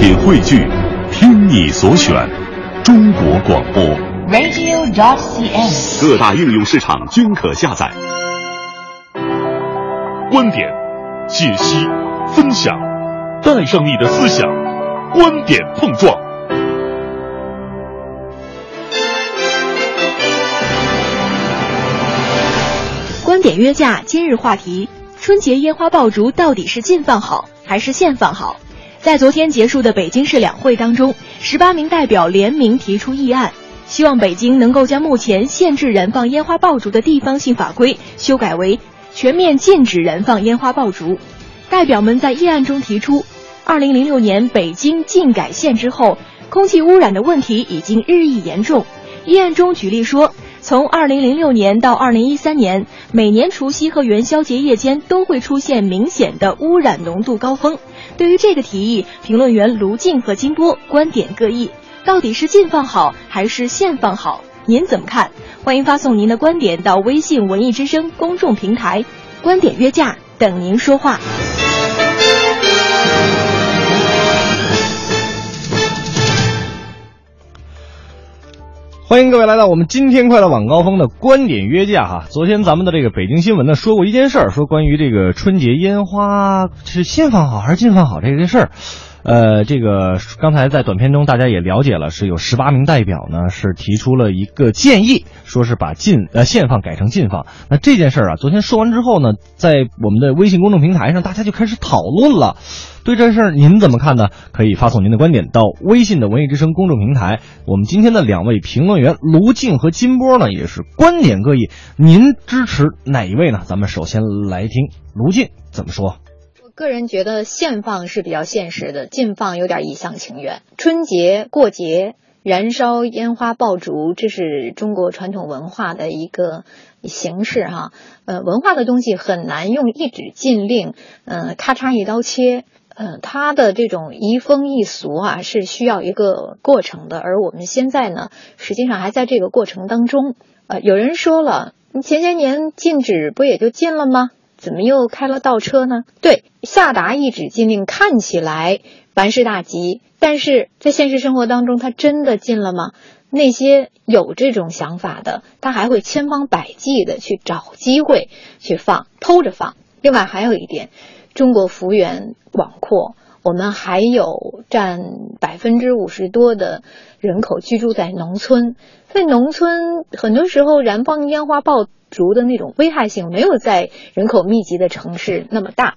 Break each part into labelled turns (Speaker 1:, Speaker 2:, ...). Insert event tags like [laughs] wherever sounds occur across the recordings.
Speaker 1: 品汇聚，听你所选，中国广播。
Speaker 2: radio.dot.cn，。
Speaker 1: 各大应用市场均可下载。观点、解析、分享，带上你的思想，观点碰撞。
Speaker 3: 观点约架，今日话题：春节烟花爆竹到底是禁放好还是限放好？在昨天结束的北京市两会当中，十八名代表联名提出议案，希望北京能够将目前限制燃放烟花爆竹的地方性法规修改为全面禁止燃放烟花爆竹。代表们在议案中提出，二零零六年北京禁改限之后，空气污染的问题已经日益严重。议案中举例说，从二零零六年到二零一三年，每年除夕和元宵节夜间都会出现明显的污染浓度高峰。对于这个提议，评论员卢静和金波观点各异，到底是禁放好还是限放好？您怎么看？欢迎发送您的观点到微信“文艺之声”公众平台，观点约架等您说话。
Speaker 4: 欢迎各位来到我们今天快乐晚高峰的观点约架哈。昨天咱们的这个北京新闻呢说过一件事儿，说关于这个春节烟花是新放好还是禁放好这个事儿。呃，这个刚才在短片中大家也了解了，是有十八名代表呢是提出了一个建议，说是把禁呃限放改成禁放。那这件事儿啊，昨天说完之后呢，在我们的微信公众平台上，大家就开始讨论了。对这事儿您怎么看呢？可以发送您的观点到微信的文艺之声公众平台。我们今天的两位评论员卢静和金波呢，也是观点各异。您支持哪一位呢？咱们首先来听卢静怎么说。
Speaker 5: 个人觉得限放是比较现实的，禁放有点一厢情愿。春节过节燃烧烟花爆竹，这是中国传统文化的一个形式哈。呃，文化的东西很难用一纸禁令，呃，咔嚓一刀切。呃，它的这种移风易俗啊，是需要一个过程的。而我们现在呢，实际上还在这个过程当中。呃，有人说了，你前些年禁止不也就禁了吗？怎么又开了倒车呢？对，下达一纸禁令看起来万事大吉，但是在现实生活当中，他真的禁了吗？那些有这种想法的，他还会千方百计的去找机会去放，偷着放。另外还有一点，中国幅员广阔，我们还有占百分之五十多的人口居住在农村，在农村很多时候燃放烟花爆竹的那种危害性没有在人口密集的城市那么大。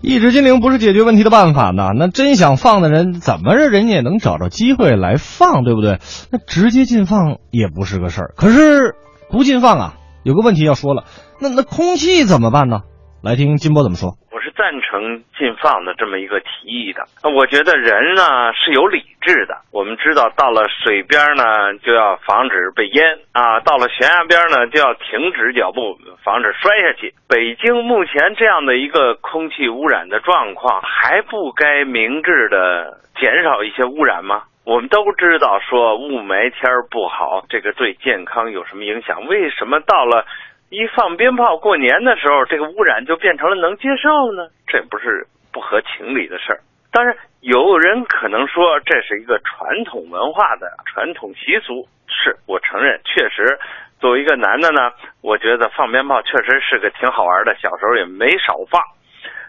Speaker 4: 一纸禁令不是解决问题的办法呢。那真想放的人，怎么着人家也能找着机会来放，对不对？那直接禁放也不是个事儿。可是不禁放啊，有个问题要说了，那那空气怎么办呢？来听金波怎么说。
Speaker 6: 赞成禁放的这么一个提议的。我觉得人呢是有理智的。我们知道，到了水边呢就要防止被淹啊，到了悬崖边呢就要停止脚步，防止摔下去。北京目前这样的一个空气污染的状况，还不该明智的减少一些污染吗？我们都知道说雾霾天不好，这个对健康有什么影响？为什么到了一放鞭炮过年的时候，这个污染就变成了能接受呢？这不是不合情理的事儿。当然，有人可能说这是一个传统文化的传统习俗，是我承认，确实，作为一个男的呢，我觉得放鞭炮确实是个挺好玩的，小时候也没少放。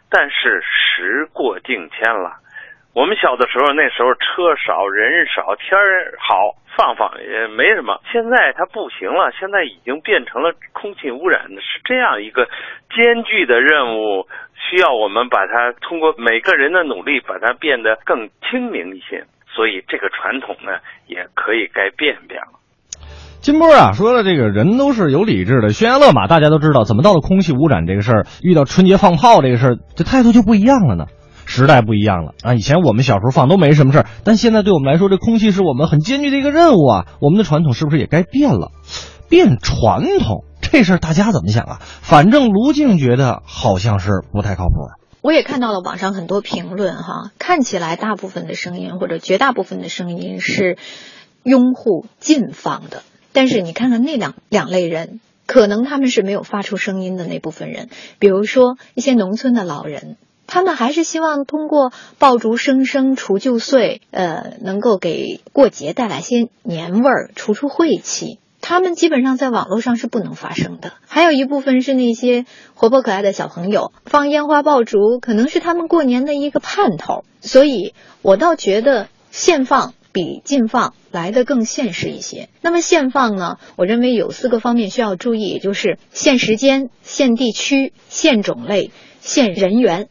Speaker 6: 但是时过境迁了，我们小的时候那时候车少人少天儿好，放放也没什么。现在它不行了，现在已经变成了空气污染的，是这样一个艰巨的任务，需要我们把它通过每个人的努力，把它变得更清明一些。所以这个传统呢，也可以该变变了。
Speaker 4: 金波啊，说了这个人都是有理智的，悬崖勒马，大家都知道，怎么到了空气污染这个事儿，遇到春节放炮这个事儿，这态度就不一样了呢？时代不一样了啊！以前我们小时候放都没什么事儿，但现在对我们来说，这空气是我们很艰巨的一个任务啊！我们的传统是不是也该变了？变传统这事儿大家怎么想啊？反正卢静觉得好像是不太靠谱。
Speaker 5: 我也看到了网上很多评论哈，看起来大部分的声音或者绝大部分的声音是拥护禁放的，但是你看看那两两类人，可能他们是没有发出声音的那部分人，比如说一些农村的老人。他们还是希望通过爆竹声声除旧岁，呃，能够给过节带来些年味儿，除除晦气。他们基本上在网络上是不能发声的。还有一部分是那些活泼可爱的小朋友，放烟花爆竹可能是他们过年的一个盼头。所以我倒觉得现放比禁放来的更现实一些。那么现放呢，我认为有四个方面需要注意，也就是限时间、限地区、限种类、限人员。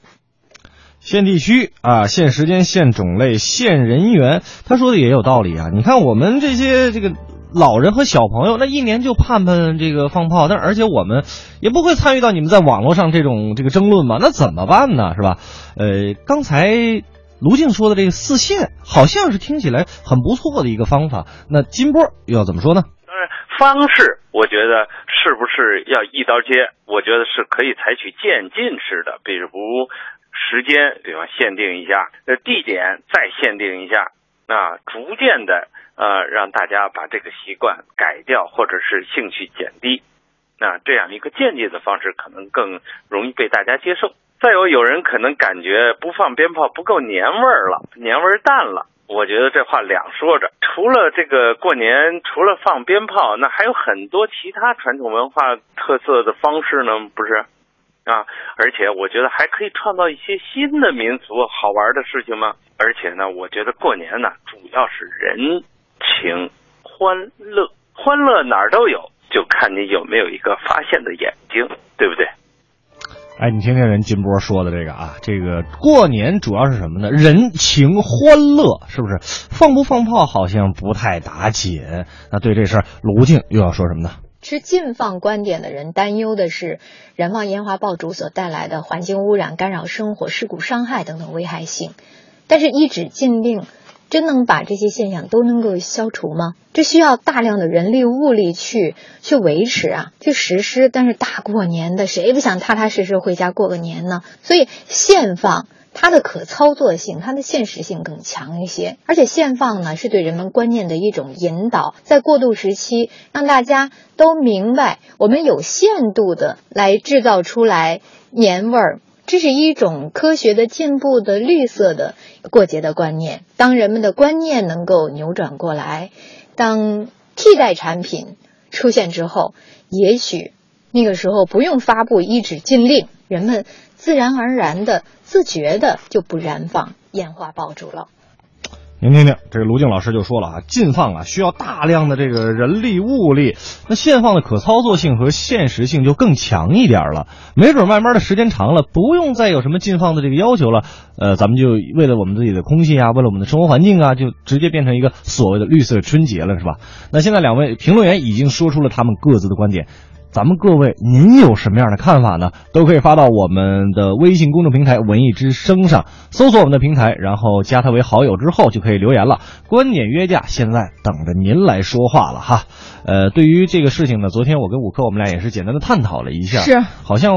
Speaker 4: 限地区啊，限时间、限种类、限人员。他说的也有道理啊。你看我们这些这个。老人和小朋友那一年就盼盼这个放炮，但而且我们也不会参与到你们在网络上这种这个争论嘛，那怎么办呢？是吧？呃，刚才卢静说的这个四线，好像是听起来很不错的一个方法。那金波又要怎么说呢？
Speaker 6: 当然，方式我觉得是不是要一刀切？我觉得是可以采取渐进式的，比如时间，比方限定一下，呃，地点再限定一下，那逐渐的。呃，让大家把这个习惯改掉，或者是兴趣减低，那这样一个间接的方式可能更容易被大家接受。再有，有人可能感觉不放鞭炮不够年味儿了，年味儿淡了。我觉得这话两说着。除了这个过年，除了放鞭炮，那还有很多其他传统文化特色的方式呢，不是？啊，而且我觉得还可以创造一些新的民俗好玩的事情吗？而且呢，我觉得过年呢，主要是人。情欢乐，欢乐哪儿都有，就看你有没有一个发现的眼睛，对不对？
Speaker 4: 哎，你听听人金波说的这个啊，这个过年主要是什么呢？人情欢乐，是不是？放不放炮好像不太打紧。那对这事儿，卢静又要说什么呢？
Speaker 5: 持禁放观点的人担忧的是燃放烟花爆竹所带来的环境污染、干扰生活、事故伤害等等危害性，但是一纸禁令。真能把这些现象都能够消除吗？这需要大量的人力物力去去维持啊，去实施。但是大过年的，谁不想踏踏实实回家过个年呢？所以现放它的可操作性、它的现实性更强一些。而且现放呢，是对人们观念的一种引导，在过渡时期，让大家都明白，我们有限度的来制造出来年味儿。这是一种科学的进步的绿色的过节的观念。当人们的观念能够扭转过来，当替代产品出现之后，也许那个时候不用发布一纸禁令，人们自然而然的、自觉的就不燃放烟花爆竹了。
Speaker 4: 您听听，这个卢静老师就说了啊，禁放啊需要大量的这个人力物力，那现放的可操作性和现实性就更强一点了。没准慢慢的时间长了，不用再有什么禁放的这个要求了，呃，咱们就为了我们自己的空气啊，为了我们的生活环境啊，就直接变成一个所谓的绿色春节了，是吧？那现在两位评论员已经说出了他们各自的观点。咱们各位，您有什么样的看法呢？都可以发到我们的微信公众平台“文艺之声”上，搜索我们的平台，然后加他为好友之后就可以留言了。观点约架，现在等着您来说话了哈。呃，对于这个事情呢，昨天我跟五科我们俩也是简单的探讨了一下，
Speaker 3: 是
Speaker 4: 好像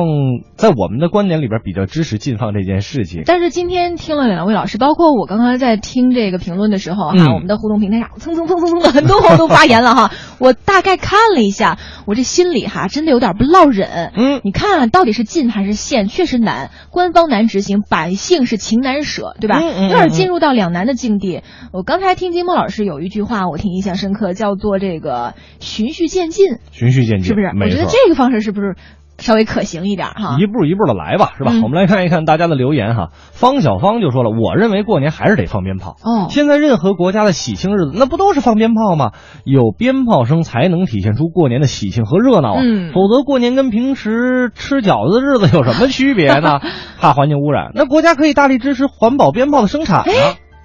Speaker 4: 在我们的观点里边比较支持禁放这件事情。
Speaker 3: 但是今天听了两位老师，包括我刚刚在听这个评论的时候哈，我们的互动平台上蹭蹭蹭蹭蹭的很多朋友都发言了哈，我大概看了一下，我这心里哈真的有点不落忍。
Speaker 4: 嗯，
Speaker 3: 你看到底是禁还是限，确实难，官方难执行，百姓是情难舍，对吧？
Speaker 4: 有
Speaker 3: 点进入到两难的境地。我刚才听金波老师有一句话，我挺印象深刻，叫做这个。循序渐进，
Speaker 4: 循序渐进，
Speaker 3: 是不是？我觉得这个方式是不是稍微可行一点哈？
Speaker 4: 一步一步的来吧，是吧？我们来看一看大家的留言哈。方小芳就说了，我认为过年还是得放鞭炮。
Speaker 3: 哦，
Speaker 4: 现在任何国家的喜庆日子，那不都是放鞭炮吗？有鞭炮声才能体现出过年的喜庆和热闹啊。
Speaker 3: 嗯，
Speaker 4: 否则过年跟平时吃饺子的日子有什么区别呢？[laughs] 怕环境污染，那国家可以大力支持环保鞭炮的生产啊。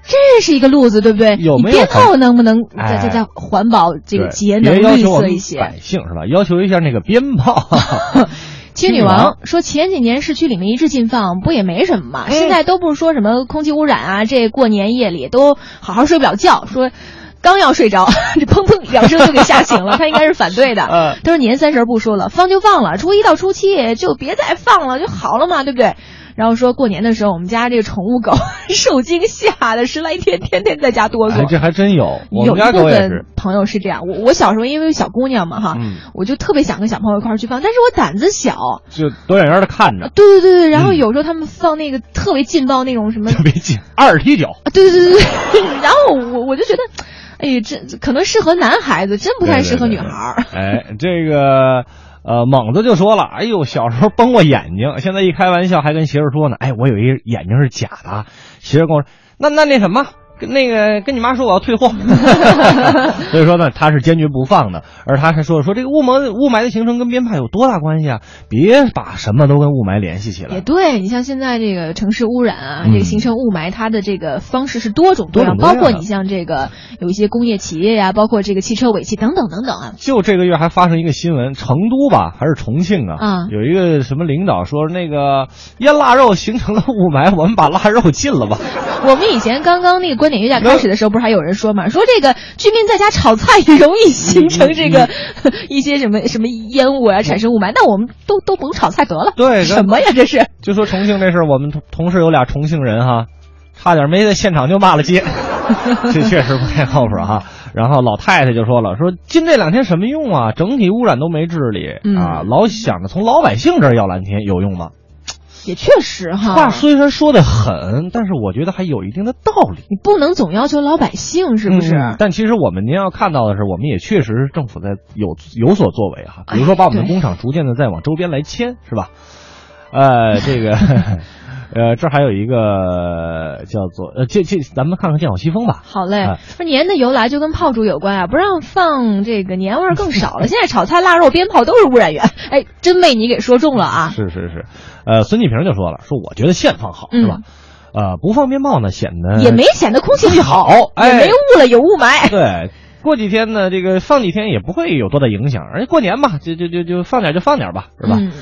Speaker 3: 这是一个路子，对不对？
Speaker 4: 有没有
Speaker 3: 鞭炮能不能在在在环保这个节能绿色一些？
Speaker 4: 百姓是吧？要求一下那个鞭炮。[laughs]
Speaker 3: 七女王说前几年市区里面一致禁放，不也没什么嘛？现在都不是说什么空气污染啊，这过年夜里都好好睡不了觉，说刚要睡着，[laughs] 这砰砰两声就给吓醒了。[laughs] 他应该是反对的。他说年三十不说了，放就放了，初一到初七就别再放了就好了嘛，对不对？然后说过年的时候，我们家这个宠物狗 [laughs] 受惊吓的十来天，天天在家哆嗦。
Speaker 4: 哎，这还真有，我们家狗也是。
Speaker 3: 朋友是这样。我我小时候因为小姑娘嘛哈，
Speaker 4: 嗯
Speaker 3: 我就特别想跟小朋友一块儿去放，但是我胆子小。
Speaker 4: 就躲远远的看着，
Speaker 3: 对对对对，然后
Speaker 4: 嗯
Speaker 3: 有时候他们放那个特别劲爆那种什么 [laughs]
Speaker 4: 特别劲，二踢脚。
Speaker 3: 啊，对对对对对，[laughs] 然后我我就觉得，哎呀，这可能适合男孩子，真不太适合女孩儿。
Speaker 4: 哎，这个呃，猛子就说了，哎呦，小时候崩过眼睛，现在一开玩笑还跟媳妇说呢，哎，我有一眼睛是假的。媳妇跟我说，那那那什么。跟那个跟你妈说我要退货，[laughs] 所以说呢，他是坚决不放的。而他还说说这个雾霾雾霾的形成跟鞭炮有多大关系啊？别把什么都跟雾霾联系起来
Speaker 3: 也。对你像现在这个城市污染啊，
Speaker 4: 嗯
Speaker 3: 这个形成雾霾，它的这个方式是多种多样，
Speaker 4: 多多样
Speaker 3: 包括你像这个有一些工业企业呀、包括这个汽车尾气等等等等啊。
Speaker 4: 就这个月还发生一个新闻，成都吧还是重庆啊？
Speaker 3: 啊
Speaker 4: 有一个什么领导说那个腌腊肉形成了雾霾，我们把腊肉禁了吧？[laughs]
Speaker 3: 我们以前刚刚那个观点约架开始的时候，不是还有人说嘛，说这个居民在家炒菜也容易形成这个一些什么什么烟雾啊，产生雾霾，那我们都都甭炒菜得了。
Speaker 4: 对
Speaker 3: 什么呀这是？
Speaker 4: 就说重庆这事儿，我们同同事有俩重庆人哈，差点没在现场就骂了街，[laughs] 这确实不太靠谱哈。然后老太太就说了，说禁这两天什么用啊？整体污染都没治理、
Speaker 3: 嗯
Speaker 4: 啊，老想着从老百姓这儿要蓝天有用吗？
Speaker 3: 也确实哈，
Speaker 4: 话虽然说的狠，但是我觉得还有一定的道理。
Speaker 3: 你不能总要求老百姓，是不是？
Speaker 4: 嗯但其实我们您要看到的是，我们也确实是政府在有有所作为哈，比如说把我们的工厂逐渐的再往周边来迁，是吧？呃，这个，[laughs] 呃，这还有一个叫做呃，这这咱们看看剑好西风吧。
Speaker 3: 好嘞
Speaker 4: 哎，
Speaker 3: 说年的由来就跟炮竹有关啊，不让放这个年味儿更少了。现在炒菜、腊肉、鞭炮都是污染源，[laughs] 哎，真被你给说中了啊！
Speaker 4: 是是是，呃，孙继平就说了，说我觉得现放好，是吧？呃，不放鞭炮呢，显得
Speaker 3: 嗯也没显得空气好，
Speaker 4: 哎
Speaker 3: 也没雾了，有雾霾。
Speaker 4: 对。过几天呢，这个放几天也不会有多大影响，而且过年嘛，就就就就放点就放点吧，是吧？
Speaker 3: 嗯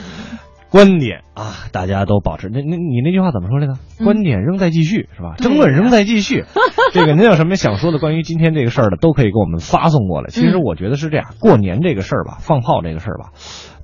Speaker 4: 观点啊，大家都保持。那那你那句话怎么说来着？
Speaker 3: 嗯
Speaker 4: 观点仍在继续，是吧？
Speaker 3: 对
Speaker 4: 争论仍在继续。[laughs] 这个您有什么想说的关于今天这个事儿的，都可以给我们发送过来。其实
Speaker 3: 嗯
Speaker 4: 我觉得是这样，过年这个事儿吧，放炮这个事儿吧，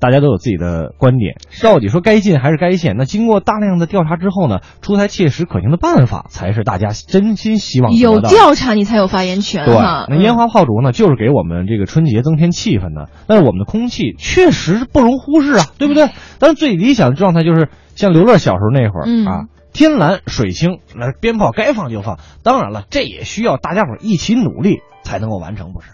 Speaker 4: 大家都有自己的观点。到底说该禁还是该限？那经过大量的调查之后呢，出台切实可行的办法，才是大家真心希望得
Speaker 3: 有调查你才有发言权
Speaker 4: 对
Speaker 3: 哈。，
Speaker 4: 那烟花炮竹呢，就是给我们这个春节增添气氛的。但是我们的空气确实不容忽视啊，对不对？但是最理想的状态就是像刘乐小时候那会儿、
Speaker 3: 嗯
Speaker 4: 啊，天蓝水清，那鞭炮该放就放。当然了，这也需要大家伙儿一起努力才能够完成，不是？